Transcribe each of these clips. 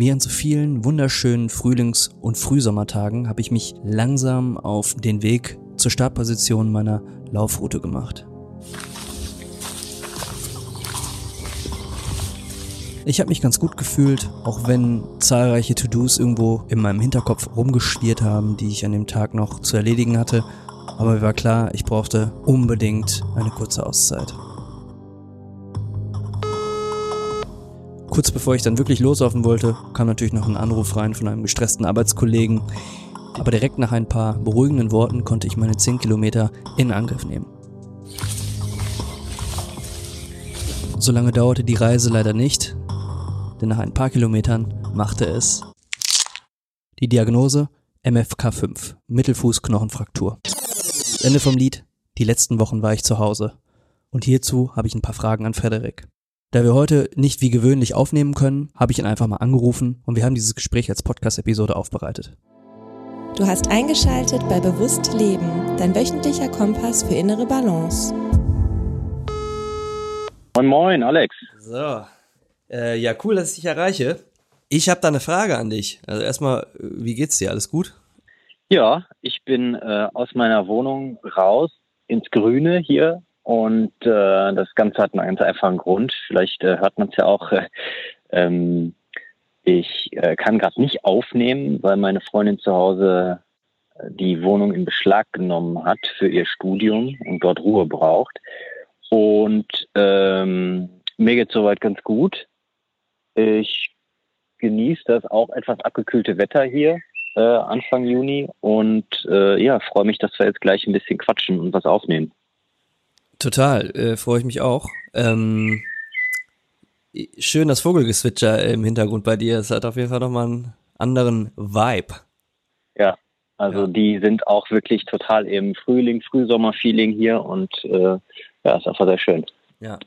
An so vielen wunderschönen Frühlings- und Frühsommertagen habe ich mich langsam auf den Weg zur Startposition meiner Laufroute gemacht. Ich habe mich ganz gut gefühlt, auch wenn zahlreiche To-Dos irgendwo in meinem Hinterkopf rumgeschwirrt haben, die ich an dem Tag noch zu erledigen hatte. Aber mir war klar, ich brauchte unbedingt eine kurze Auszeit. Kurz bevor ich dann wirklich loslaufen wollte, kam natürlich noch ein Anruf rein von einem gestressten Arbeitskollegen. Aber direkt nach ein paar beruhigenden Worten konnte ich meine 10 Kilometer in Angriff nehmen. So lange dauerte die Reise leider nicht, denn nach ein paar Kilometern machte es die Diagnose MFK5, Mittelfußknochenfraktur. Ende vom Lied, die letzten Wochen war ich zu Hause. Und hierzu habe ich ein paar Fragen an Frederik. Da wir heute nicht wie gewöhnlich aufnehmen können, habe ich ihn einfach mal angerufen und wir haben dieses Gespräch als Podcast-Episode aufbereitet. Du hast eingeschaltet bei Bewusst Leben, dein wöchentlicher Kompass für innere Balance. Moin, moin, Alex. So, äh, ja, cool, dass ich dich erreiche. Ich habe da eine Frage an dich. Also erstmal, wie geht's dir? Alles gut? Ja, ich bin äh, aus meiner Wohnung raus ins Grüne hier und äh, das Ganze hat einen ganz einfachen Grund. Vielleicht äh, hört man es ja auch. Äh, ähm, ich äh, kann gerade nicht aufnehmen, weil meine Freundin zu Hause äh, die Wohnung in Beschlag genommen hat für ihr Studium und dort Ruhe braucht. Und ähm, mir geht soweit ganz gut. Ich genieße das auch etwas abgekühlte Wetter hier äh, Anfang Juni und äh, ja, freue mich, dass wir jetzt gleich ein bisschen quatschen und was aufnehmen. Total, äh, freue ich mich auch. Ähm, schön das Vogelgezwitscher im Hintergrund bei dir. Es hat auf jeden Fall nochmal einen anderen Vibe. Ja, also ja. die sind auch wirklich total im Frühling, Frühsommer-Feeling hier und äh, ja, ist einfach sehr schön. Ja.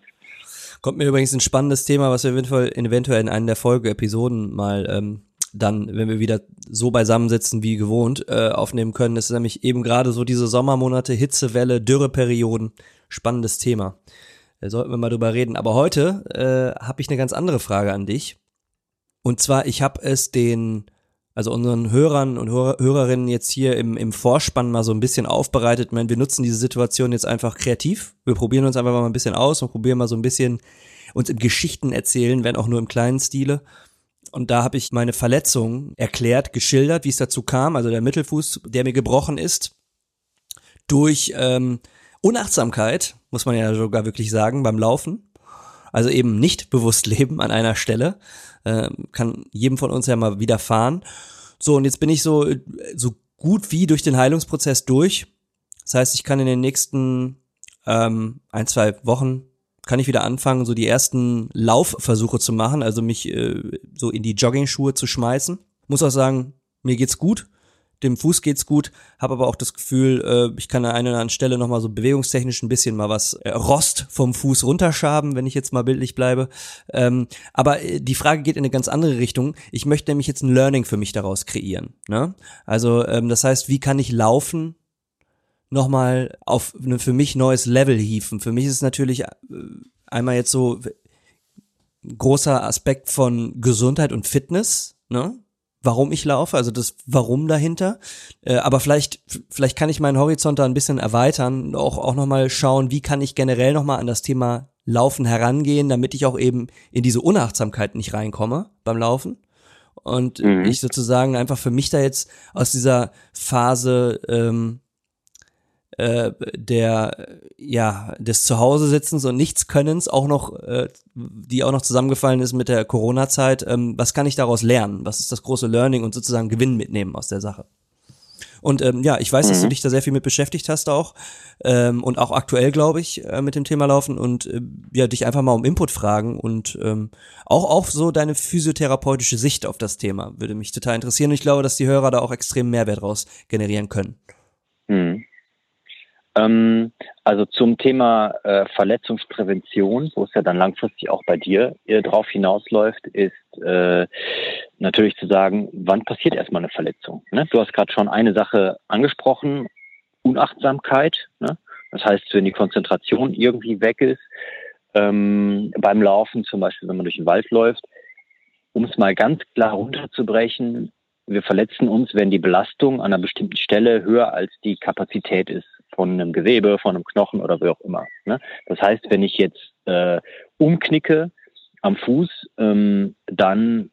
Kommt mir übrigens ein spannendes Thema, was wir eventuell, eventuell in einer der Folge-Episoden mal ähm, dann, wenn wir wieder so beisammensitzen wie gewohnt, äh, aufnehmen können. Das ist nämlich eben gerade so diese Sommermonate, Hitzewelle, Dürreperioden spannendes Thema. Da sollten wir mal drüber reden. Aber heute äh, habe ich eine ganz andere Frage an dich. Und zwar, ich habe es den, also unseren Hörern und Hör Hörerinnen jetzt hier im, im Vorspann mal so ein bisschen aufbereitet. Ich meine, wir nutzen diese Situation jetzt einfach kreativ. Wir probieren uns einfach mal ein bisschen aus und probieren mal so ein bisschen uns in Geschichten erzählen, wenn auch nur im kleinen Stile. Und da habe ich meine Verletzung erklärt, geschildert, wie es dazu kam. Also der Mittelfuß, der mir gebrochen ist, durch ähm, Unachtsamkeit, muss man ja sogar wirklich sagen, beim Laufen. Also eben nicht bewusst leben an einer Stelle. Äh, kann jedem von uns ja mal widerfahren. So, und jetzt bin ich so, so gut wie durch den Heilungsprozess durch. Das heißt, ich kann in den nächsten ähm, ein, zwei Wochen kann ich wieder anfangen, so die ersten Laufversuche zu machen, also mich äh, so in die Jogging-Schuhe zu schmeißen. Muss auch sagen, mir geht's gut dem Fuß geht's gut, habe aber auch das Gefühl, äh, ich kann an einer oder anderen Stelle nochmal so bewegungstechnisch ein bisschen mal was äh, Rost vom Fuß runterschaben, wenn ich jetzt mal bildlich bleibe. Ähm, aber äh, die Frage geht in eine ganz andere Richtung. Ich möchte nämlich jetzt ein Learning für mich daraus kreieren. Ne? Also ähm, das heißt, wie kann ich laufen nochmal auf ein für mich neues Level hieven? Für mich ist es natürlich äh, einmal jetzt so großer Aspekt von Gesundheit und Fitness, ne? warum ich laufe, also das Warum dahinter. Äh, aber vielleicht, vielleicht kann ich meinen Horizont da ein bisschen erweitern, auch, auch nochmal schauen, wie kann ich generell nochmal an das Thema Laufen herangehen, damit ich auch eben in diese Unachtsamkeit nicht reinkomme beim Laufen. Und mhm. ich sozusagen einfach für mich da jetzt aus dieser Phase ähm, äh, der ja des Zuhause-Sitzens und Nichtskönnens auch noch, äh, die auch noch zusammengefallen ist mit der Corona-Zeit. Ähm, was kann ich daraus lernen? Was ist das große Learning und sozusagen Gewinn mitnehmen aus der Sache? Und ähm, ja, ich weiß, mhm. dass du mhm. dich da sehr viel mit beschäftigt hast auch ähm, und auch aktuell, glaube ich, äh, mit dem Thema Laufen und äh, ja, dich einfach mal um Input fragen und ähm, auch auch so deine physiotherapeutische Sicht auf das Thema würde mich total interessieren. Und ich glaube, dass die Hörer da auch extrem Mehrwert raus generieren können. Ähm, also zum Thema äh, Verletzungsprävention, wo es ja dann langfristig auch bei dir äh, drauf hinausläuft, ist äh, natürlich zu sagen, wann passiert erstmal eine Verletzung? Ne? Du hast gerade schon eine Sache angesprochen, Unachtsamkeit. Ne? Das heißt, wenn die Konzentration irgendwie weg ist, ähm, beim Laufen, zum Beispiel wenn man durch den Wald läuft, um es mal ganz klar runterzubrechen, wir verletzen uns, wenn die Belastung an einer bestimmten Stelle höher als die Kapazität ist von einem Gewebe, von einem Knochen oder wie auch immer. Ne? Das heißt, wenn ich jetzt äh, umknicke am Fuß, ähm, dann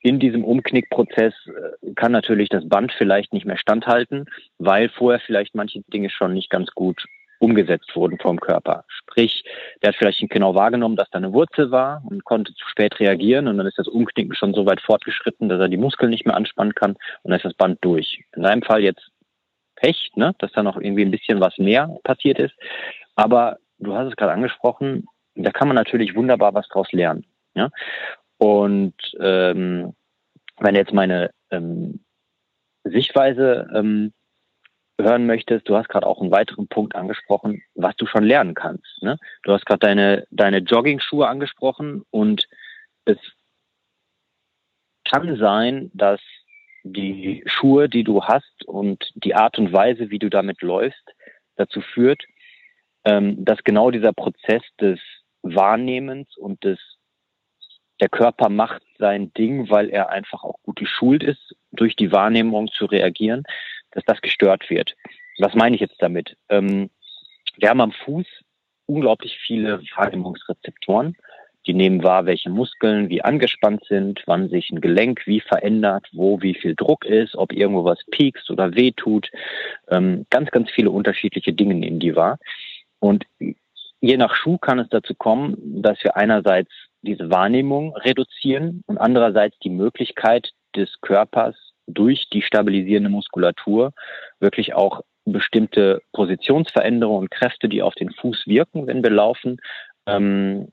in diesem Umknickprozess äh, kann natürlich das Band vielleicht nicht mehr standhalten, weil vorher vielleicht manche Dinge schon nicht ganz gut umgesetzt wurden vom Körper. Sprich, der hat vielleicht nicht genau wahrgenommen, dass da eine Wurzel war und konnte zu spät reagieren und dann ist das Umknicken schon so weit fortgeschritten, dass er die Muskeln nicht mehr anspannen kann und dann ist das Band durch. In seinem Fall jetzt Pech, ne, dass da noch irgendwie ein bisschen was mehr passiert ist. Aber du hast es gerade angesprochen, da kann man natürlich wunderbar was draus lernen. Ja? Und ähm, wenn jetzt meine ähm, Sichtweise ähm, hören möchtest, du hast gerade auch einen weiteren Punkt angesprochen, was du schon lernen kannst. Ne? Du hast gerade deine, deine Jogging-Schuhe angesprochen und es kann sein, dass die Schuhe, die du hast und die Art und Weise, wie du damit läufst, dazu führt, ähm, dass genau dieser Prozess des Wahrnehmens und des der Körper macht sein Ding, weil er einfach auch gut geschult ist, durch die Wahrnehmung zu reagieren, dass das gestört wird. Was meine ich jetzt damit? Ähm, wir haben am Fuß unglaublich viele Wahrnehmungsrezeptoren. Die nehmen wahr, welche Muskeln wie angespannt sind, wann sich ein Gelenk wie verändert, wo wie viel Druck ist, ob irgendwo was piekst oder wehtut. Ähm, ganz, ganz viele unterschiedliche Dinge nehmen die wahr. Und je nach Schuh kann es dazu kommen, dass wir einerseits diese Wahrnehmung reduzieren und andererseits die Möglichkeit des Körpers durch die stabilisierende Muskulatur wirklich auch bestimmte Positionsveränderungen und Kräfte, die auf den Fuß wirken, wenn wir laufen, ähm,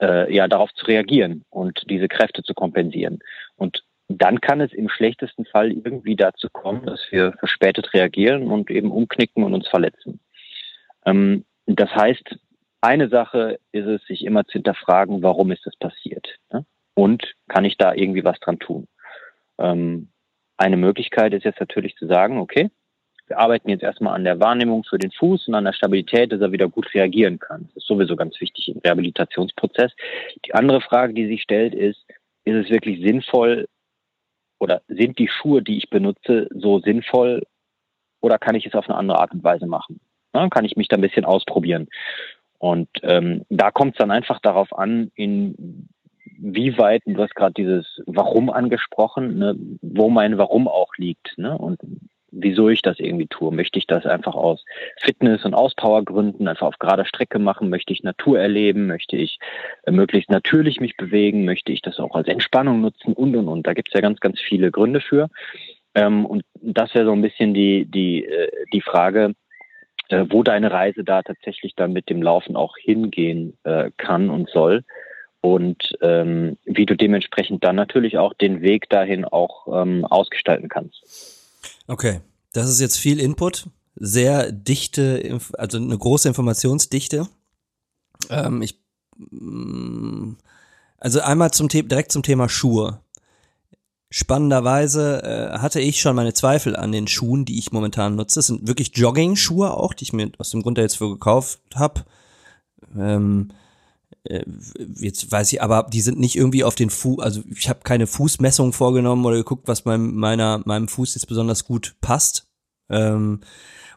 äh, ja darauf zu reagieren und diese Kräfte zu kompensieren. Und dann kann es im schlechtesten Fall irgendwie dazu kommen, dass wir verspätet reagieren und eben umknicken und uns verletzen. Ähm, das heißt, eine Sache ist es, sich immer zu hinterfragen, warum ist das passiert? Ne? Und kann ich da irgendwie was dran tun? Ähm, eine Möglichkeit ist jetzt natürlich zu sagen, okay, wir arbeiten jetzt erstmal an der Wahrnehmung für den Fuß und an der Stabilität, dass er wieder gut reagieren kann. Das ist sowieso ganz wichtig im Rehabilitationsprozess. Die andere Frage, die sich stellt, ist, ist es wirklich sinnvoll oder sind die Schuhe, die ich benutze, so sinnvoll oder kann ich es auf eine andere Art und Weise machen? Ja, kann ich mich da ein bisschen ausprobieren? Und ähm, da kommt es dann einfach darauf an, in wie weit, du hast gerade dieses Warum angesprochen, ne, wo mein Warum auch liegt ne, und wieso ich das irgendwie tue. Möchte ich das einfach aus Fitness- und Auspowergründen einfach auf gerader Strecke machen? Möchte ich Natur erleben? Möchte ich äh, möglichst natürlich mich bewegen? Möchte ich das auch als Entspannung nutzen? Und, und, und. Da gibt es ja ganz, ganz viele Gründe für. Ähm, und das wäre so ein bisschen die, die, äh, die Frage, äh, wo deine Reise da tatsächlich dann mit dem Laufen auch hingehen kann und soll und ähm, wie du dementsprechend dann natürlich auch den Weg dahin auch ähm, ausgestalten kannst. Okay, das ist jetzt viel Input, sehr dichte, also eine große Informationsdichte. Ähm, ich, mm, also einmal zum direkt zum Thema Schuhe. Spannenderweise äh, hatte ich schon meine Zweifel an den Schuhen, die ich momentan nutze. Das sind wirklich Jogging-Schuhe auch, die ich mir aus dem Grund jetzt für gekauft habe. Ähm, äh, jetzt weiß ich, aber die sind nicht irgendwie auf den Fuß, also ich habe keine Fußmessung vorgenommen oder geguckt, was meinem, meiner, meinem Fuß jetzt besonders gut passt. Ähm,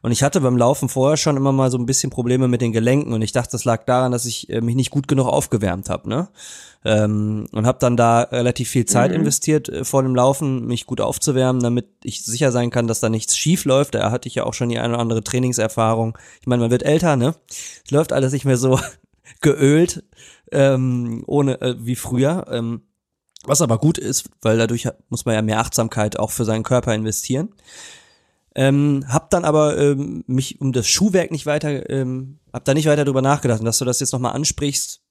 und ich hatte beim Laufen vorher schon immer mal so ein bisschen Probleme mit den Gelenken und ich dachte, das lag daran, dass ich äh, mich nicht gut genug aufgewärmt habe, ne? Ähm, und habe dann da relativ viel Zeit mhm. investiert äh, vor dem Laufen, mich gut aufzuwärmen, damit ich sicher sein kann, dass da nichts schief läuft. Da hatte ich ja auch schon die eine oder andere Trainingserfahrung. Ich meine, man wird älter, ne? Es läuft alles nicht mehr so geölt, ähm, ohne äh, wie früher. Ähm, was aber gut ist, weil dadurch muss man ja mehr Achtsamkeit auch für seinen Körper investieren. Ähm, hab dann aber ähm, mich um das Schuhwerk nicht weiter, ähm, hab da nicht weiter drüber nachgedacht. Und dass du das jetzt nochmal ansprichst,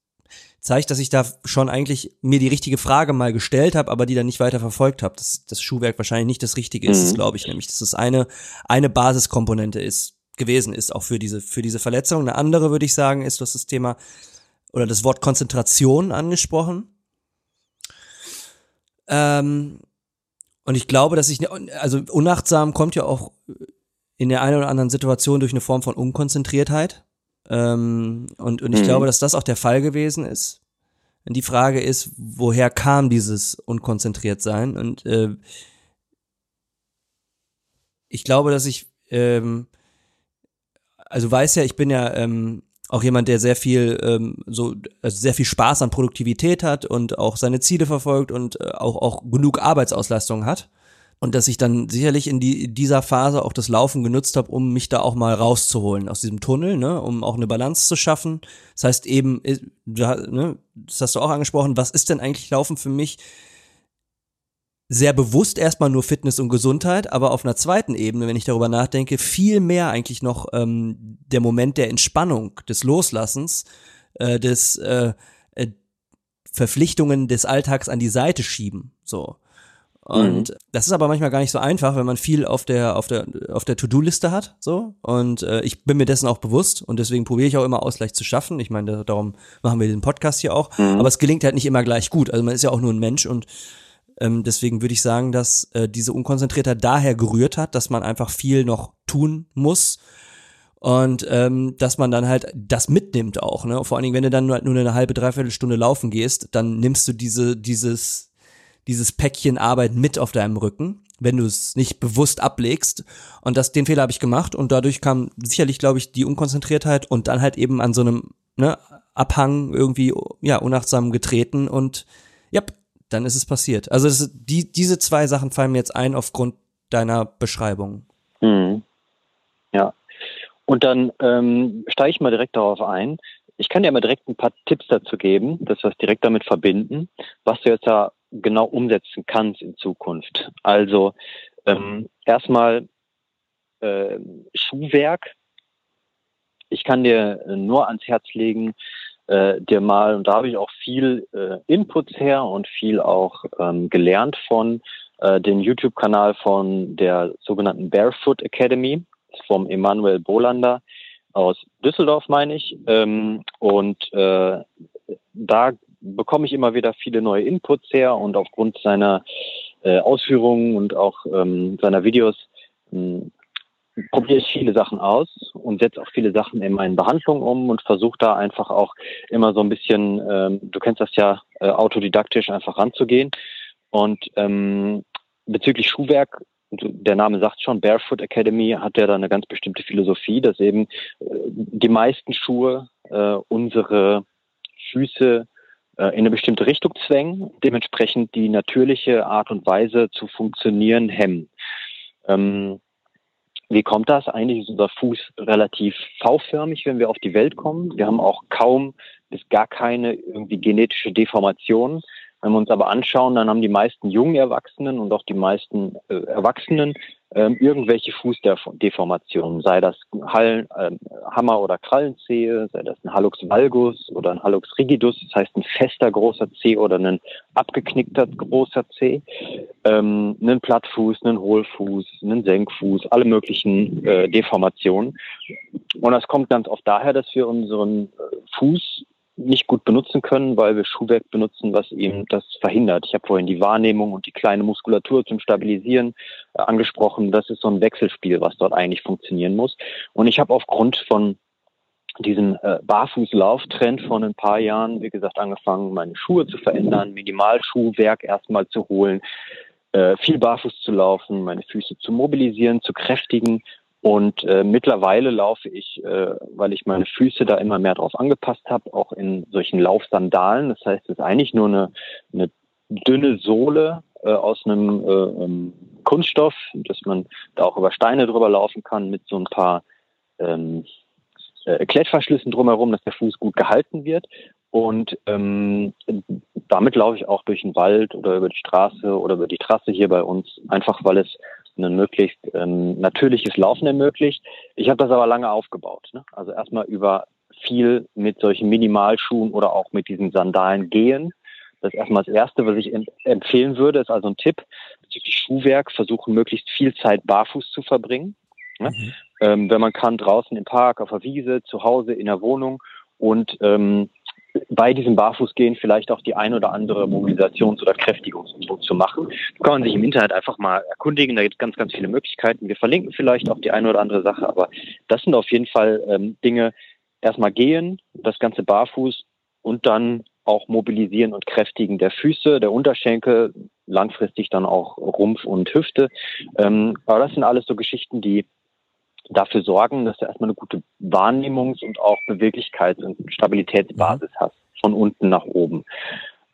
zeigt, dass ich da schon eigentlich mir die richtige Frage mal gestellt habe, aber die dann nicht weiter verfolgt habe. Dass das Schuhwerk wahrscheinlich nicht das Richtige ist, mhm. glaube ich nämlich. Dass es eine, eine Basiskomponente ist, gewesen ist, auch für diese, für diese Verletzung. Eine andere, würde ich sagen, ist, du hast das Thema oder das Wort Konzentration angesprochen. Ähm, und ich glaube, dass ich, also unachtsam kommt ja auch in der einen oder anderen Situation durch eine Form von Unkonzentriertheit. Ähm, und, und ich mhm. glaube, dass das auch der Fall gewesen ist. Die Frage ist, woher kam dieses unkonzentriert sein? Und äh, ich glaube, dass ich, ähm, also weiß ja, ich bin ja ähm, auch jemand, der sehr viel ähm, so also sehr viel Spaß an Produktivität hat und auch seine Ziele verfolgt und äh, auch auch genug Arbeitsauslastung hat und dass ich dann sicherlich in die, dieser Phase auch das Laufen genutzt habe, um mich da auch mal rauszuholen aus diesem Tunnel, ne, um auch eine Balance zu schaffen. Das heißt eben, äh, ne, das hast du auch angesprochen, was ist denn eigentlich Laufen für mich? Sehr bewusst erstmal nur Fitness und Gesundheit, aber auf einer zweiten Ebene, wenn ich darüber nachdenke, viel mehr eigentlich noch ähm, der Moment der Entspannung, des Loslassens, äh, des äh, äh, Verpflichtungen des Alltags an die Seite schieben. So. Und mhm. das ist aber manchmal gar nicht so einfach, wenn man viel auf der auf der auf der To-Do-Liste hat, so. Und äh, ich bin mir dessen auch bewusst und deswegen probiere ich auch immer Ausgleich zu schaffen. Ich meine, darum machen wir den Podcast hier auch. Mhm. Aber es gelingt halt nicht immer gleich gut. Also man ist ja auch nur ein Mensch und ähm, deswegen würde ich sagen, dass äh, diese Unkonzentriertheit daher gerührt hat, dass man einfach viel noch tun muss und ähm, dass man dann halt das mitnimmt auch, ne? Vor allen Dingen, wenn du dann nur, nur eine halbe, dreiviertel Stunde laufen gehst, dann nimmst du diese, dieses dieses Päckchen Arbeit mit auf deinem Rücken, wenn du es nicht bewusst ablegst. Und das, den Fehler habe ich gemacht und dadurch kam sicherlich, glaube ich, die Unkonzentriertheit und dann halt eben an so einem ne, Abhang irgendwie ja unachtsam getreten und ja, dann ist es passiert. Also das, die, diese zwei Sachen fallen mir jetzt ein aufgrund deiner Beschreibung. Mhm. Ja. Und dann ähm, steige ich mal direkt darauf ein. Ich kann dir mal direkt ein paar Tipps dazu geben, dass wir es direkt damit verbinden, was du jetzt da genau umsetzen kannst in Zukunft. Also ähm, erstmal äh, Schuhwerk. Ich kann dir nur ans Herz legen, äh, dir mal, und da habe ich auch viel äh, Inputs her und viel auch ähm, gelernt von äh, dem YouTube-Kanal von der sogenannten Barefoot Academy vom Emanuel Bolander aus Düsseldorf, meine ich. Ähm, und äh, da bekomme ich immer wieder viele neue Inputs her und aufgrund seiner äh, Ausführungen und auch ähm, seiner Videos ähm, probiere ich viele Sachen aus und setze auch viele Sachen in meinen Behandlungen um und versuche da einfach auch immer so ein bisschen, ähm, du kennst das ja, äh, autodidaktisch einfach ranzugehen. Und ähm, bezüglich Schuhwerk, der Name sagt schon, Barefoot Academy hat ja da eine ganz bestimmte Philosophie, dass eben äh, die meisten Schuhe äh, unsere Füße äh, in eine bestimmte Richtung zwängen, dementsprechend die natürliche Art und Weise zu funktionieren hemmen. Ähm, wie kommt das? Eigentlich ist unser Fuß relativ V-förmig, wenn wir auf die Welt kommen. Wir haben auch kaum bis gar keine irgendwie genetische Deformation. Wenn wir uns aber anschauen, dann haben die meisten jungen Erwachsenen und auch die meisten äh, Erwachsenen ähm, irgendwelche Fußdeformationen, sei das Hallen, äh, Hammer- oder Krallenzehe, sei das ein Hallux valgus oder ein Hallux rigidus, das heißt ein fester großer Zeh oder ein abgeknickter großer Zeh, ähm, einen Plattfuß, einen Hohlfuß, einen Senkfuß, alle möglichen äh, Deformationen. Und das kommt ganz oft daher, dass wir unseren äh, Fuß nicht gut benutzen können, weil wir Schuhwerk benutzen, was eben das verhindert. Ich habe vorhin die Wahrnehmung und die kleine Muskulatur zum Stabilisieren äh, angesprochen. Das ist so ein Wechselspiel, was dort eigentlich funktionieren muss. Und ich habe aufgrund von diesem äh, Barfußlauftrend von ein paar Jahren, wie gesagt, angefangen, meine Schuhe zu verändern, Minimalschuhwerk erstmal zu holen, äh, viel barfuß zu laufen, meine Füße zu mobilisieren, zu kräftigen und äh, mittlerweile laufe ich, äh, weil ich meine Füße da immer mehr drauf angepasst habe, auch in solchen Laufsandalen. Das heißt, es ist eigentlich nur eine, eine dünne Sohle äh, aus einem äh, ähm, Kunststoff, dass man da auch über Steine drüber laufen kann mit so ein paar ähm, äh, Klettverschlüssen drumherum, dass der Fuß gut gehalten wird. Und ähm, damit laufe ich auch durch den Wald oder über die Straße oder über die Trasse hier bei uns, einfach weil es ein möglichst ähm, natürliches Laufen ermöglicht. Ich habe das aber lange aufgebaut. Ne? Also erstmal über viel mit solchen Minimalschuhen oder auch mit diesen Sandalen gehen. Das ist erstmal das Erste, was ich empfehlen würde, ist also ein Tipp bezüglich Schuhwerk, versuchen möglichst viel Zeit barfuß zu verbringen. Ne? Mhm. Ähm, wenn man kann, draußen im Park, auf der Wiese, zu Hause, in der Wohnung und ähm, bei diesem Barfußgehen vielleicht auch die ein oder andere Mobilisations- oder Kräftigungsübung zu machen. Da kann man sich im Internet einfach mal erkundigen. Da gibt es ganz, ganz viele Möglichkeiten. Wir verlinken vielleicht auch die eine oder andere Sache, aber das sind auf jeden Fall ähm, Dinge, erstmal gehen, das Ganze barfuß und dann auch Mobilisieren und Kräftigen der Füße, der Unterschenkel, langfristig dann auch Rumpf und Hüfte. Ähm, aber das sind alles so Geschichten, die dafür sorgen, dass du erstmal eine gute Wahrnehmungs- und auch Beweglichkeits- und Stabilitätsbasis hast, von unten nach oben.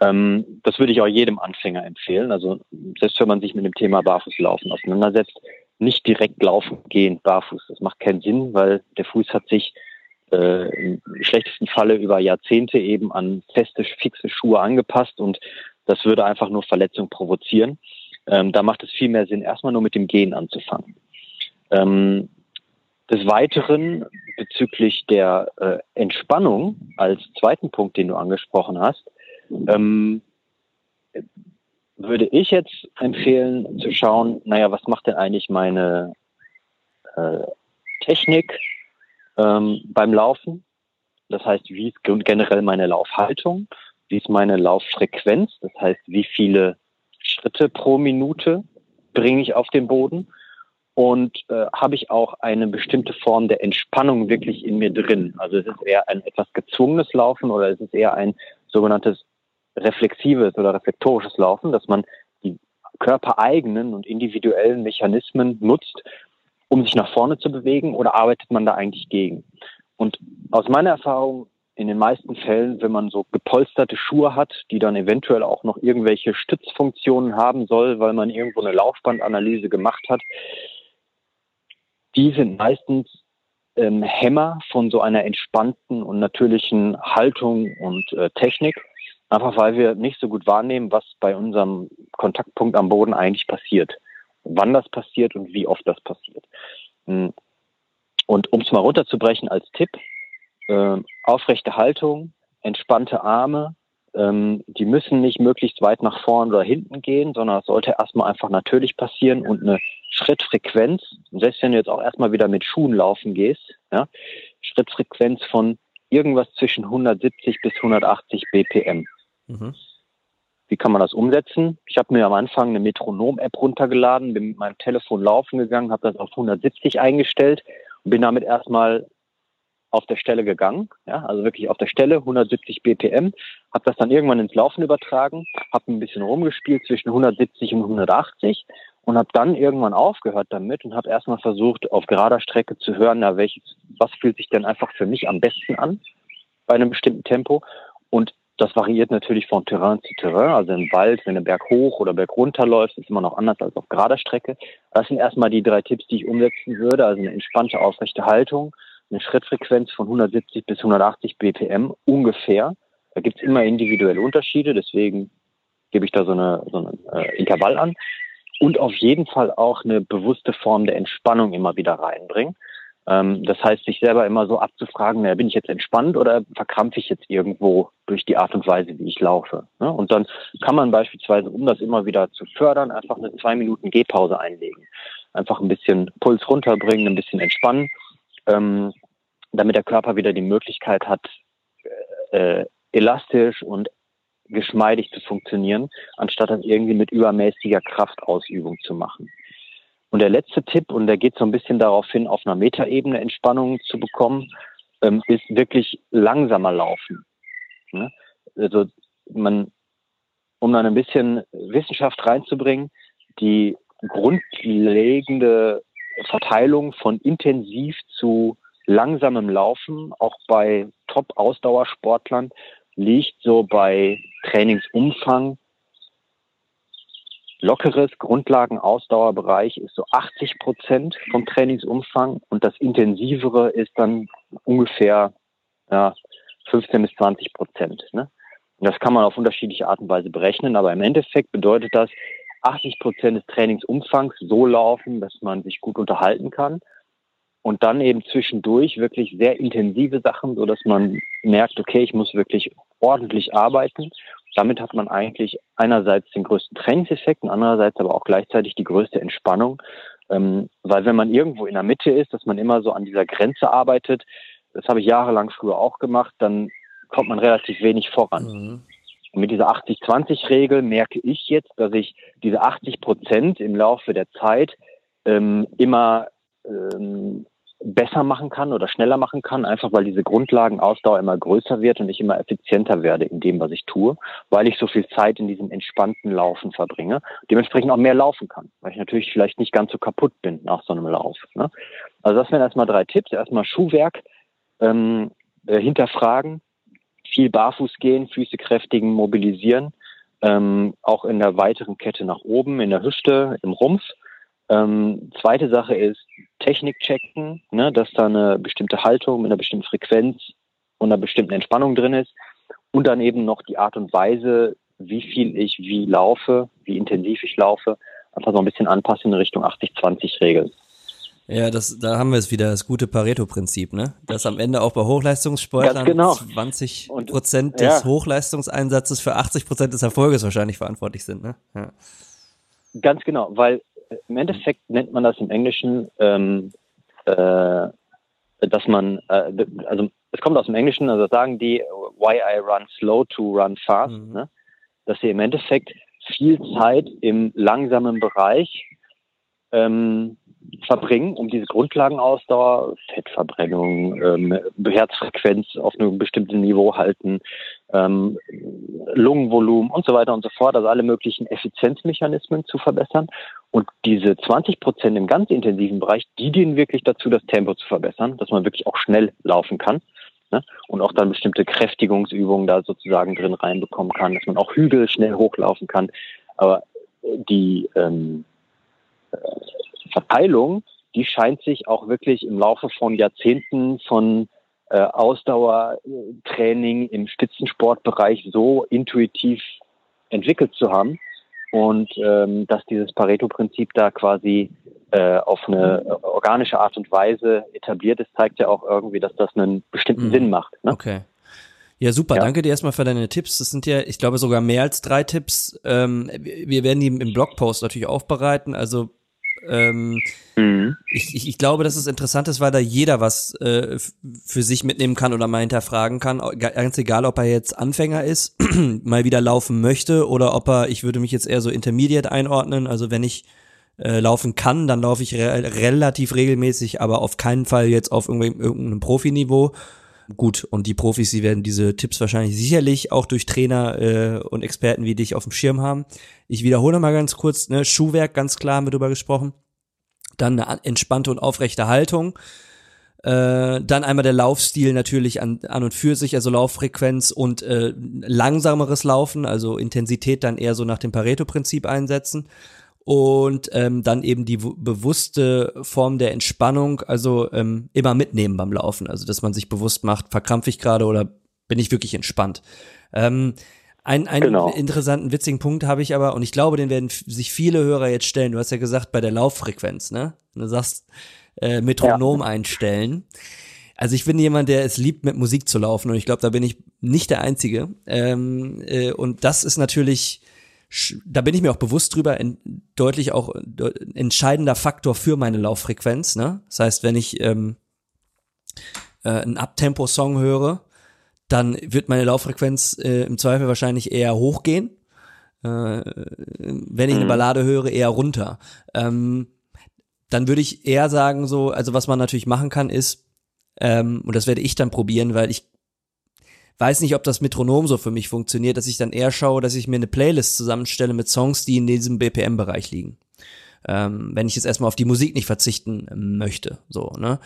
Ähm, das würde ich auch jedem Anfänger empfehlen. Also selbst wenn man sich mit dem Thema Barfußlaufen auseinandersetzt, nicht direkt laufen gehen barfuß. Das macht keinen Sinn, weil der Fuß hat sich äh, im schlechtesten Falle über Jahrzehnte eben an feste, fixe Schuhe angepasst und das würde einfach nur Verletzung provozieren. Ähm, da macht es viel mehr Sinn, erstmal nur mit dem Gehen anzufangen. Ähm, des Weiteren bezüglich der äh, Entspannung als zweiten Punkt, den du angesprochen hast, ähm, würde ich jetzt empfehlen zu schauen, naja, was macht denn eigentlich meine äh, Technik ähm, beim Laufen? Das heißt, wie ist generell meine Laufhaltung? Wie ist meine Lauffrequenz? Das heißt, wie viele Schritte pro Minute bringe ich auf den Boden? Und äh, habe ich auch eine bestimmte Form der Entspannung wirklich in mir drin? Also ist es eher ein etwas gezwungenes Laufen oder ist es eher ein sogenanntes reflexives oder reflektorisches Laufen, dass man die körpereigenen und individuellen Mechanismen nutzt, um sich nach vorne zu bewegen oder arbeitet man da eigentlich gegen? Und aus meiner Erfahrung in den meisten Fällen, wenn man so gepolsterte Schuhe hat, die dann eventuell auch noch irgendwelche Stützfunktionen haben soll, weil man irgendwo eine Laufbandanalyse gemacht hat, die sind meistens ähm, Hämmer von so einer entspannten und natürlichen Haltung und äh, Technik. Einfach weil wir nicht so gut wahrnehmen, was bei unserem Kontaktpunkt am Boden eigentlich passiert. Wann das passiert und wie oft das passiert. Hm. Und um es mal runterzubrechen als Tipp, äh, aufrechte Haltung, entspannte Arme, ähm, die müssen nicht möglichst weit nach vorn oder hinten gehen, sondern es sollte erstmal einfach natürlich passieren und eine Schrittfrequenz, selbst wenn du jetzt auch erstmal wieder mit Schuhen laufen gehst, ja, Schrittfrequenz von irgendwas zwischen 170 bis 180 BPM. Mhm. Wie kann man das umsetzen? Ich habe mir am Anfang eine Metronom-App runtergeladen, bin mit meinem Telefon laufen gegangen, habe das auf 170 eingestellt und bin damit erstmal auf der Stelle gegangen, ja, also wirklich auf der Stelle 170 BPM, habe das dann irgendwann ins Laufen übertragen, habe ein bisschen rumgespielt zwischen 170 und 180 und habe dann irgendwann aufgehört damit und habe erstmal versucht, auf gerader Strecke zu hören, na, welches, was fühlt sich denn einfach für mich am besten an bei einem bestimmten Tempo und das variiert natürlich von Terrain zu Terrain. Also im Wald, wenn du Berg hoch oder Berg runter läufst, ist immer noch anders als auf gerader Strecke. Das sind erstmal die drei Tipps, die ich umsetzen würde. Also eine entspannte, aufrechte Haltung, eine Schrittfrequenz von 170 bis 180 BPM ungefähr. Da gibt's immer individuelle Unterschiede, deswegen gebe ich da so eine, so eine äh, Intervall an. Und auf jeden Fall auch eine bewusste Form der Entspannung immer wieder reinbringen. Ähm, das heißt, sich selber immer so abzufragen, na, bin ich jetzt entspannt oder verkrampfe ich jetzt irgendwo durch die Art und Weise, wie ich laufe? Ne? Und dann kann man beispielsweise, um das immer wieder zu fördern, einfach eine zwei Minuten Gehpause einlegen. Einfach ein bisschen Puls runterbringen, ein bisschen entspannen, ähm, damit der Körper wieder die Möglichkeit hat, äh, elastisch und geschmeidig zu funktionieren, anstatt das irgendwie mit übermäßiger Kraftausübung zu machen. Und der letzte Tipp, und der geht so ein bisschen darauf hin, auf einer Metaebene Entspannung zu bekommen, ähm, ist wirklich langsamer laufen. Ne? Also man, um dann ein bisschen Wissenschaft reinzubringen, die grundlegende Verteilung von intensiv zu langsamem Laufen, auch bei Top-Ausdauersportlern, liegt so bei Trainingsumfang lockeres Grundlagenausdauerbereich ist so 80 Prozent vom Trainingsumfang und das intensivere ist dann ungefähr ja, 15 bis 20 Prozent. Ne? Und das kann man auf unterschiedliche Art und Weise berechnen, aber im Endeffekt bedeutet das 80 Prozent des Trainingsumfangs so laufen, dass man sich gut unterhalten kann und dann eben zwischendurch wirklich sehr intensive Sachen, so dass man merkt, okay, ich muss wirklich ordentlich arbeiten damit hat man eigentlich einerseits den größten Trainingseffekt und andererseits aber auch gleichzeitig die größte Entspannung. Ähm, weil wenn man irgendwo in der Mitte ist, dass man immer so an dieser Grenze arbeitet, das habe ich jahrelang früher auch gemacht, dann kommt man relativ wenig voran. Mhm. Und mit dieser 80-20-Regel merke ich jetzt, dass ich diese 80 Prozent im Laufe der Zeit ähm, immer ähm, besser machen kann oder schneller machen kann, einfach weil diese Grundlagenausdauer immer größer wird und ich immer effizienter werde in dem, was ich tue, weil ich so viel Zeit in diesem entspannten Laufen verbringe, dementsprechend auch mehr laufen kann, weil ich natürlich vielleicht nicht ganz so kaputt bin nach so einem Lauf. Ne? Also das wären erstmal drei Tipps. Erstmal Schuhwerk ähm, äh, hinterfragen, viel barfuß gehen, Füße kräftigen, mobilisieren, ähm, auch in der weiteren Kette nach oben, in der Hüfte, im Rumpf ähm, zweite Sache ist Technik checken, ne, dass da eine bestimmte Haltung mit einer bestimmten Frequenz und einer bestimmten Entspannung drin ist. Und dann eben noch die Art und Weise, wie viel ich wie laufe, wie intensiv ich laufe, einfach so ein bisschen anpassen in Richtung 80-20-Regel. Ja, das, da haben wir es wieder, das gute Pareto-Prinzip, ne? Dass am Ende auch bei Hochleistungssportlern genau. 20 Prozent des ja. Hochleistungseinsatzes für 80 Prozent des Erfolges wahrscheinlich verantwortlich sind, ne? Ja. Ganz genau, weil im Endeffekt nennt man das im Englischen, ähm, äh, dass man, äh, also es kommt aus dem Englischen, also sagen die, why I run slow to run fast, mhm. ne? dass sie im Endeffekt viel Zeit im langsamen Bereich ähm, verbringen, um diese Grundlagenausdauer, Fettverbrennung, ähm, Herzfrequenz auf einem bestimmten Niveau halten, ähm, Lungenvolumen und so weiter und so fort, also alle möglichen Effizienzmechanismen zu verbessern. Und diese 20 Prozent im ganz intensiven Bereich, die dienen wirklich dazu, das Tempo zu verbessern, dass man wirklich auch schnell laufen kann ne? und auch dann bestimmte Kräftigungsübungen da sozusagen drin reinbekommen kann, dass man auch Hügel schnell hochlaufen kann. Aber die ähm, Verteilung, die scheint sich auch wirklich im Laufe von Jahrzehnten von äh, Ausdauertraining im Spitzensportbereich so intuitiv entwickelt zu haben und ähm, dass dieses Pareto-Prinzip da quasi äh, auf eine organische Art und Weise etabliert ist, zeigt ja auch irgendwie, dass das einen bestimmten mhm. Sinn macht. Ne? Okay. Ja, super. Ja. Danke dir erstmal für deine Tipps. Das sind ja, ich glaube, sogar mehr als drei Tipps. Ähm, wir werden die im Blogpost natürlich aufbereiten. Also ähm, mhm. ich, ich, ich glaube, dass es interessant ist, weil da jeder was äh, für sich mitnehmen kann oder mal hinterfragen kann. Ganz egal, ob er jetzt Anfänger ist, mal wieder laufen möchte oder ob er, ich würde mich jetzt eher so Intermediate einordnen. Also wenn ich äh, laufen kann, dann laufe ich re relativ regelmäßig, aber auf keinen Fall jetzt auf irgendeinem Profiniveau. Gut, und die Profis, die werden diese Tipps wahrscheinlich sicherlich auch durch Trainer äh, und Experten wie dich auf dem Schirm haben. Ich wiederhole mal ganz kurz, ne, Schuhwerk, ganz klar haben wir drüber gesprochen. Dann eine entspannte und aufrechte Haltung. Äh, dann einmal der Laufstil natürlich an, an und für sich, also Lauffrequenz und äh, langsameres Laufen, also Intensität dann eher so nach dem Pareto-Prinzip einsetzen und ähm, dann eben die bewusste Form der Entspannung, also ähm, immer mitnehmen beim Laufen, also dass man sich bewusst macht, verkrampfe ich gerade oder bin ich wirklich entspannt. Ähm, ein, einen genau. interessanten, witzigen Punkt habe ich aber, und ich glaube, den werden sich viele Hörer jetzt stellen. Du hast ja gesagt, bei der Lauffrequenz, ne? Du sagst, äh, Metronom ja. einstellen. Also ich bin jemand, der es liebt, mit Musik zu laufen, und ich glaube, da bin ich nicht der Einzige. Ähm, äh, und das ist natürlich da bin ich mir auch bewusst drüber, in, deutlich auch de, entscheidender Faktor für meine Lauffrequenz. Ne? Das heißt, wenn ich ähm, äh, einen Abtempo-Song höre, dann wird meine Lauffrequenz äh, im Zweifel wahrscheinlich eher hochgehen. Äh, wenn ich eine mhm. Ballade höre, eher runter. Ähm, dann würde ich eher sagen, so, also was man natürlich machen kann, ist, ähm, und das werde ich dann probieren, weil ich weiß nicht, ob das Metronom so für mich funktioniert, dass ich dann eher schaue, dass ich mir eine Playlist zusammenstelle mit Songs, die in diesem BPM-Bereich liegen. Ähm, wenn ich jetzt erstmal auf die Musik nicht verzichten möchte, so, ne?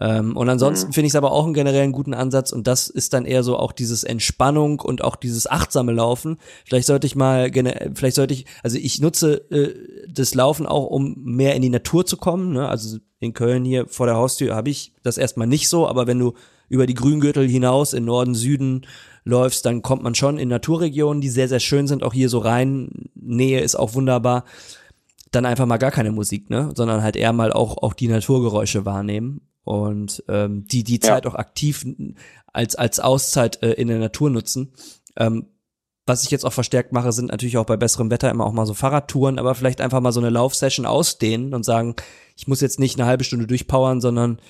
Ähm, und ansonsten mhm. finde ich es aber auch einen generellen guten Ansatz und das ist dann eher so auch dieses Entspannung und auch dieses achtsame Laufen. Vielleicht sollte ich mal, vielleicht sollte ich, also ich nutze äh, das Laufen auch, um mehr in die Natur zu kommen. Ne? Also in Köln hier vor der Haustür habe ich das erstmal nicht so, aber wenn du über die Grüngürtel hinaus in Norden, Süden läufst, dann kommt man schon in Naturregionen, die sehr, sehr schön sind. Auch hier so rein, Nähe ist auch wunderbar. Dann einfach mal gar keine Musik, ne? Sondern halt eher mal auch, auch die Naturgeräusche wahrnehmen und ähm, die die Zeit ja. auch aktiv als als Auszeit äh, in der Natur nutzen. Ähm, was ich jetzt auch verstärkt mache, sind natürlich auch bei besserem Wetter immer auch mal so Fahrradtouren, aber vielleicht einfach mal so eine Laufsession ausdehnen und sagen, ich muss jetzt nicht eine halbe Stunde durchpowern, sondern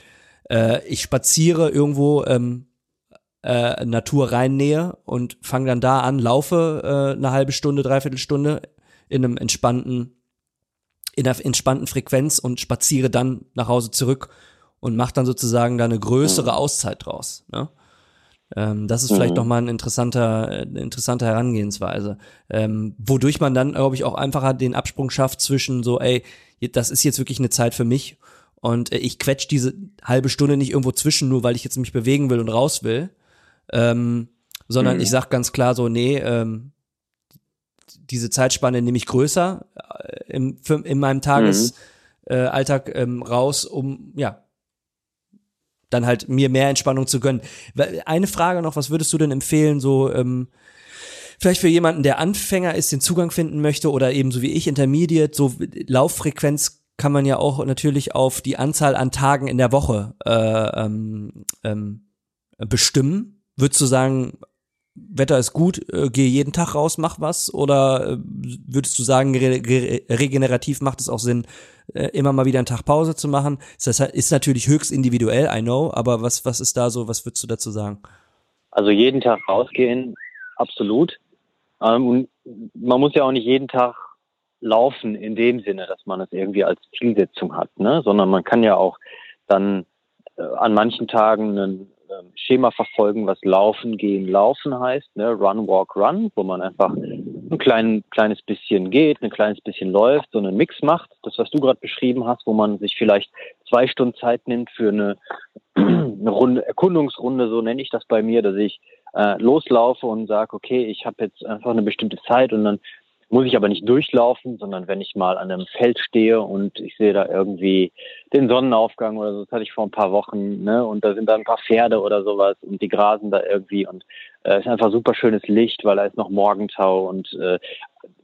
äh, ich spaziere irgendwo ähm, äh, Natur reinnähe und fange dann da an, laufe äh, eine halbe Stunde, dreiviertel Stunde in einem entspannten, in einer entspannten Frequenz und spaziere dann nach Hause zurück und macht dann sozusagen da eine größere mhm. Auszeit draus. Ne? Ähm, das ist vielleicht mhm. nochmal ein interessanter, äh, eine interessante Herangehensweise. Ähm, wodurch man dann, glaube ich, auch einfacher den Absprung schafft zwischen so, ey, das ist jetzt wirklich eine Zeit für mich und äh, ich quetsch diese halbe Stunde nicht irgendwo zwischen, nur weil ich jetzt mich bewegen will und raus will, ähm, sondern mhm. ich sag ganz klar so, nee, ähm, diese Zeitspanne nehme ich größer äh, im, für, in meinem Tagesalltag mhm. äh, ähm, raus, um ja dann halt mir mehr Entspannung zu gönnen. Eine Frage noch, was würdest du denn empfehlen, so ähm, vielleicht für jemanden, der Anfänger ist, den Zugang finden möchte oder eben so wie ich Intermediate, so Lauffrequenz kann man ja auch natürlich auf die Anzahl an Tagen in der Woche äh, ähm, ähm, bestimmen. Würdest du sagen, Wetter ist gut, äh, gehe jeden Tag raus, mach was? Oder äh, würdest du sagen, re re regenerativ macht es auch Sinn, äh, immer mal wieder einen Tag Pause zu machen? Das ist natürlich höchst individuell, I know, aber was, was ist da so, was würdest du dazu sagen? Also jeden Tag rausgehen, absolut. Ähm, man muss ja auch nicht jeden Tag laufen in dem Sinne, dass man es irgendwie als Zielsetzung hat, ne? sondern man kann ja auch dann äh, an manchen Tagen ein äh, Schema verfolgen, was Laufen, Gehen, Laufen heißt, ne? Run, Walk, Run, wo man einfach ein klein, kleines bisschen geht, ein kleines bisschen läuft, so einen Mix macht. Das, was du gerade beschrieben hast, wo man sich vielleicht zwei Stunden Zeit nimmt für eine, eine Runde, Erkundungsrunde, so nenne ich das bei mir, dass ich äh, loslaufe und sage, okay, ich habe jetzt einfach eine bestimmte Zeit und dann muss ich aber nicht durchlaufen, sondern wenn ich mal an einem Feld stehe und ich sehe da irgendwie den Sonnenaufgang oder so, das hatte ich vor ein paar Wochen, ne, und da sind da ein paar Pferde oder sowas und die grasen da irgendwie und es äh, ist einfach super schönes Licht, weil da ist noch Morgentau und äh,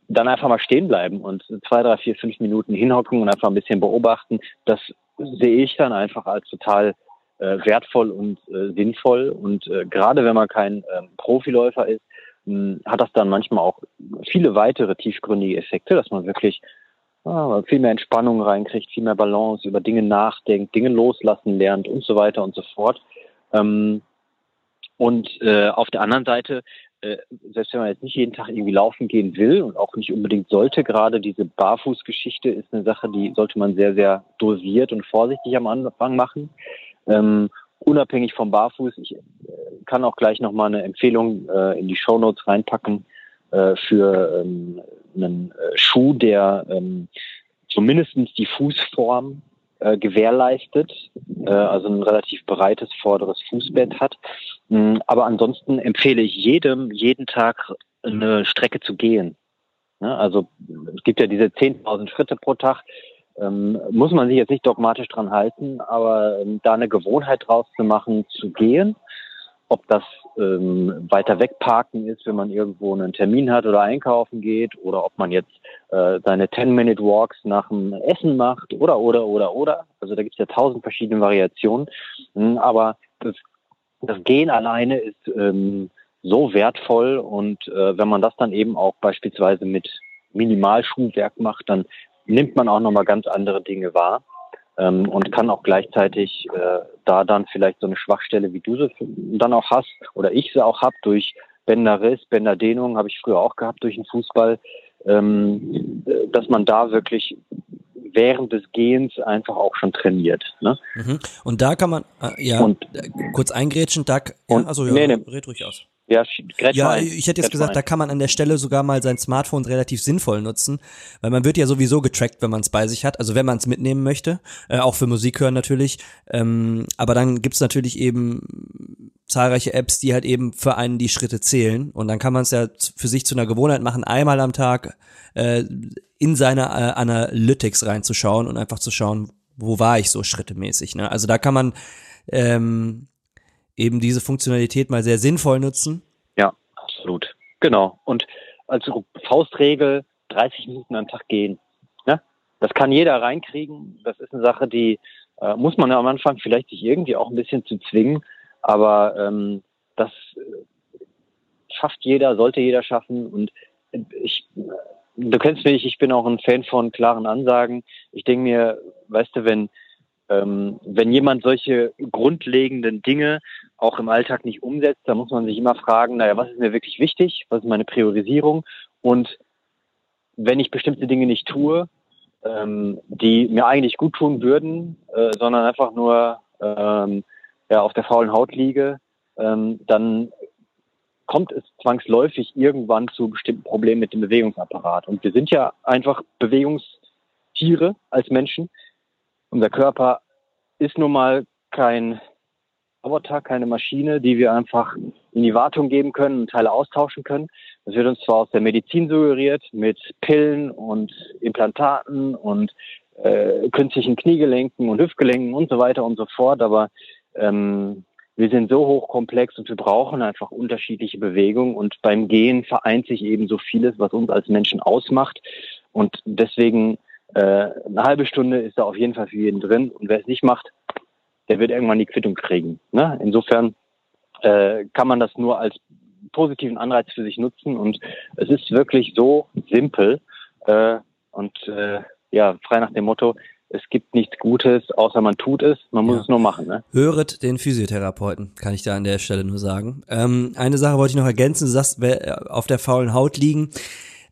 dann einfach mal stehen bleiben und zwei, drei, vier, fünf Minuten hinhocken und einfach ein bisschen beobachten, das sehe ich dann einfach als total äh, wertvoll und äh, sinnvoll und äh, gerade wenn man kein äh, Profiläufer ist, hat das dann manchmal auch viele weitere tiefgründige Effekte, dass man wirklich ah, viel mehr Entspannung reinkriegt, viel mehr Balance, über Dinge nachdenkt, Dinge loslassen lernt und so weiter und so fort. Ähm, und äh, auf der anderen Seite, äh, selbst wenn man jetzt nicht jeden Tag irgendwie laufen gehen will und auch nicht unbedingt sollte, gerade diese Barfußgeschichte ist eine Sache, die sollte man sehr, sehr dosiert und vorsichtig am Anfang machen. Ähm, unabhängig vom Barfuß. Ich äh, kann auch gleich nochmal eine Empfehlung äh, in die Show Notes reinpacken äh, für ähm, einen äh, Schuh, der ähm, zumindest die Fußform äh, gewährleistet, äh, also ein relativ breites vorderes Fußbett hat. Mhm, aber ansonsten empfehle ich jedem, jeden Tag eine Strecke zu gehen. Ja, also es gibt ja diese 10.000 Schritte pro Tag ähm, muss man sich jetzt nicht dogmatisch dran halten, aber ähm, da eine Gewohnheit draus zu machen, zu gehen, ob das ähm, weiter wegparken ist, wenn man irgendwo einen Termin hat oder einkaufen geht, oder ob man jetzt äh, seine 10-Minute-Walks nach dem Essen macht, oder, oder, oder, oder. Also da gibt es ja tausend verschiedene Variationen. Mhm, aber das, das Gehen alleine ist ähm, so wertvoll und äh, wenn man das dann eben auch beispielsweise mit Minimalschuhwerk macht, dann nimmt man auch nochmal ganz andere Dinge wahr ähm, und kann auch gleichzeitig äh, da dann vielleicht so eine Schwachstelle, wie du sie dann auch hast oder ich sie auch habe durch Bänderriss, Bänderdehnung, habe ich früher auch gehabt durch den Fußball, ähm, dass man da wirklich während des Gehens einfach auch schon trainiert. Ne? Mhm. Und da kann man, äh, ja, und, kurz eingrätschen, da, ja, also ja, nee, nee. red ruhig aus. Ja, ja ich hätte jetzt gesagt, da kann man an der Stelle sogar mal sein Smartphone relativ sinnvoll nutzen, weil man wird ja sowieso getrackt, wenn man es bei sich hat, also wenn man es mitnehmen möchte, äh, auch für Musik hören natürlich. Ähm, aber dann gibt's natürlich eben zahlreiche Apps, die halt eben für einen die Schritte zählen und dann kann man es ja für sich zu einer Gewohnheit machen, einmal am Tag äh, in seine äh, Analytics reinzuschauen und einfach zu schauen, wo war ich so schrittemäßig. Ne? Also da kann man ähm, eben diese Funktionalität mal sehr sinnvoll nutzen. Ja, absolut. Genau. Und als Faustregel 30 Minuten am Tag gehen. Ne? Das kann jeder reinkriegen. Das ist eine Sache, die äh, muss man ja am Anfang vielleicht sich irgendwie auch ein bisschen zu zwingen. Aber ähm, das äh, schafft jeder, sollte jeder schaffen. Und ich, du kennst mich, ich bin auch ein Fan von klaren Ansagen. Ich denke mir, weißt du, wenn ähm, wenn jemand solche grundlegenden Dinge auch im Alltag nicht umsetzt, dann muss man sich immer fragen, naja, was ist mir wirklich wichtig? Was ist meine Priorisierung? Und wenn ich bestimmte Dinge nicht tue, ähm, die mir eigentlich gut tun würden, äh, sondern einfach nur ähm, ja, auf der faulen Haut liege, ähm, dann kommt es zwangsläufig irgendwann zu bestimmten Problemen mit dem Bewegungsapparat. Und wir sind ja einfach Bewegungstiere als Menschen. Unser Körper ist nun mal kein Roboter, keine Maschine, die wir einfach in die Wartung geben können und Teile austauschen können. Das wird uns zwar aus der Medizin suggeriert mit Pillen und Implantaten und äh, künstlichen Kniegelenken und Hüftgelenken und so weiter und so fort, aber ähm, wir sind so hochkomplex und wir brauchen einfach unterschiedliche Bewegungen und beim Gehen vereint sich eben so vieles, was uns als Menschen ausmacht und deswegen äh, eine halbe Stunde ist da auf jeden Fall für jeden drin und wer es nicht macht, der wird irgendwann die Quittung kriegen. Ne? Insofern äh, kann man das nur als positiven Anreiz für sich nutzen und es ist wirklich so simpel äh, und äh, ja, frei nach dem Motto, es gibt nichts Gutes, außer man tut es, man muss ja. es nur machen. Ne? Höret den Physiotherapeuten, kann ich da an der Stelle nur sagen. Ähm, eine Sache wollte ich noch ergänzen, du sagst, wer auf der faulen Haut liegen,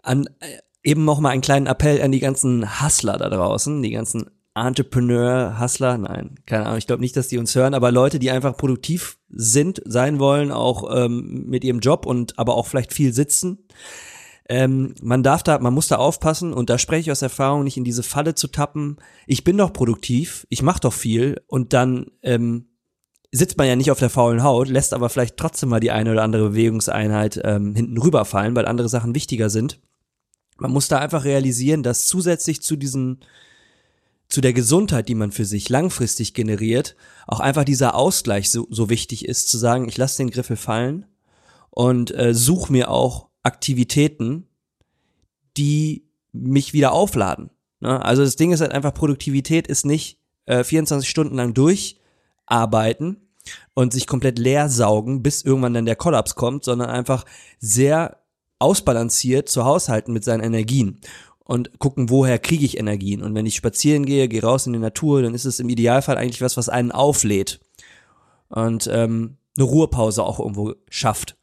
an, äh, eben noch mal einen kleinen Appell an die ganzen Hustler da draußen, die ganzen Entrepreneur, Hustler, nein, keine Ahnung, ich glaube nicht, dass die uns hören, aber Leute, die einfach produktiv sind, sein wollen, auch ähm, mit ihrem Job und aber auch vielleicht viel sitzen. Ähm, man darf da, man muss da aufpassen und da spreche ich aus Erfahrung, nicht in diese Falle zu tappen. Ich bin doch produktiv, ich mache doch viel und dann ähm, sitzt man ja nicht auf der faulen Haut, lässt aber vielleicht trotzdem mal die eine oder andere Bewegungseinheit ähm, hinten rüberfallen, weil andere Sachen wichtiger sind. Man muss da einfach realisieren, dass zusätzlich zu diesen zu der Gesundheit, die man für sich langfristig generiert, auch einfach dieser Ausgleich so, so wichtig ist, zu sagen, ich lasse den Griffel fallen und äh, suche mir auch Aktivitäten, die mich wieder aufladen. Ne? Also das Ding ist halt einfach, Produktivität ist nicht äh, 24 Stunden lang durcharbeiten und sich komplett leer saugen, bis irgendwann dann der Kollaps kommt, sondern einfach sehr ausbalanciert zu haushalten mit seinen Energien und gucken, woher kriege ich Energien. Und wenn ich spazieren gehe, gehe raus in die Natur, dann ist es im Idealfall eigentlich was, was einen auflädt und ähm, eine Ruhepause auch irgendwo schafft.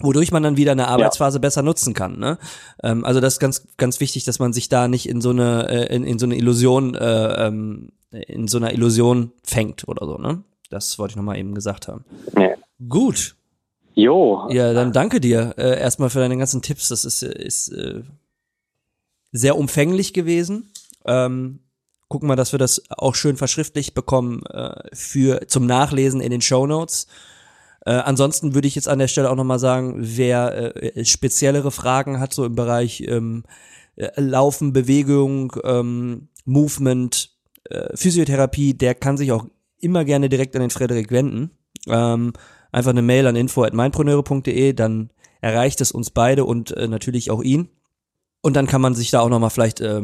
Wodurch man dann wieder eine Arbeitsphase ja. besser nutzen kann. Ne? Ähm, also das ist ganz, ganz wichtig, dass man sich da nicht in so eine, äh, in, in so eine Illusion, äh, ähm, in so einer Illusion fängt oder so, ne? Das wollte ich nochmal eben gesagt haben. Nee. Gut. Jo. Ja, dann danke dir äh, erstmal für deine ganzen Tipps. Das ist, ist äh, sehr umfänglich gewesen. Ähm, gucken wir, dass wir das auch schön verschriftlich bekommen äh, für zum Nachlesen in den Show Notes. Äh, ansonsten würde ich jetzt an der Stelle auch nochmal sagen, wer äh, speziellere Fragen hat, so im Bereich ähm, äh, Laufen, Bewegung, ähm, Movement, äh, Physiotherapie, der kann sich auch immer gerne direkt an den Frederik wenden. Ähm, einfach eine Mail an info.meinpreneure.de, dann erreicht es uns beide und äh, natürlich auch ihn. Und dann kann man sich da auch nochmal vielleicht äh,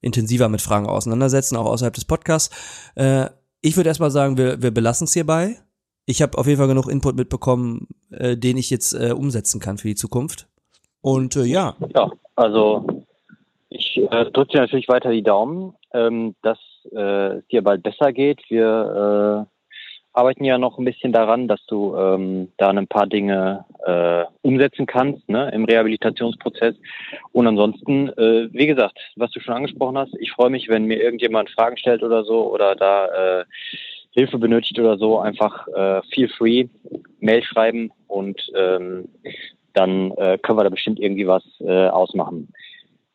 intensiver mit Fragen auseinandersetzen, auch außerhalb des Podcasts. Äh, ich würde erstmal sagen, wir, wir belassen es hierbei. Ich habe auf jeden Fall genug Input mitbekommen, äh, den ich jetzt äh, umsetzen kann für die Zukunft. Und äh, ja. Ja, also ich äh, drücke dir natürlich weiter die Daumen, ähm, dass äh, es dir bald besser geht. Wir äh, arbeiten ja noch ein bisschen daran, dass du ähm, da ein paar Dinge äh, umsetzen kannst ne, im Rehabilitationsprozess. Und ansonsten, äh, wie gesagt, was du schon angesprochen hast, ich freue mich, wenn mir irgendjemand Fragen stellt oder so oder da äh, Hilfe benötigt oder so, einfach äh, feel free, Mail schreiben und ähm, dann äh, können wir da bestimmt irgendwie was äh, ausmachen.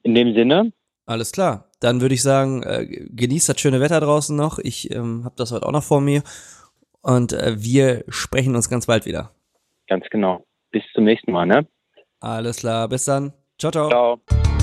In dem Sinne. Alles klar. Dann würde ich sagen, äh, genießt das schöne Wetter draußen noch. Ich ähm, habe das heute auch noch vor mir und äh, wir sprechen uns ganz bald wieder. Ganz genau. Bis zum nächsten Mal, ne? Alles klar, bis dann. Ciao, ciao. Ciao.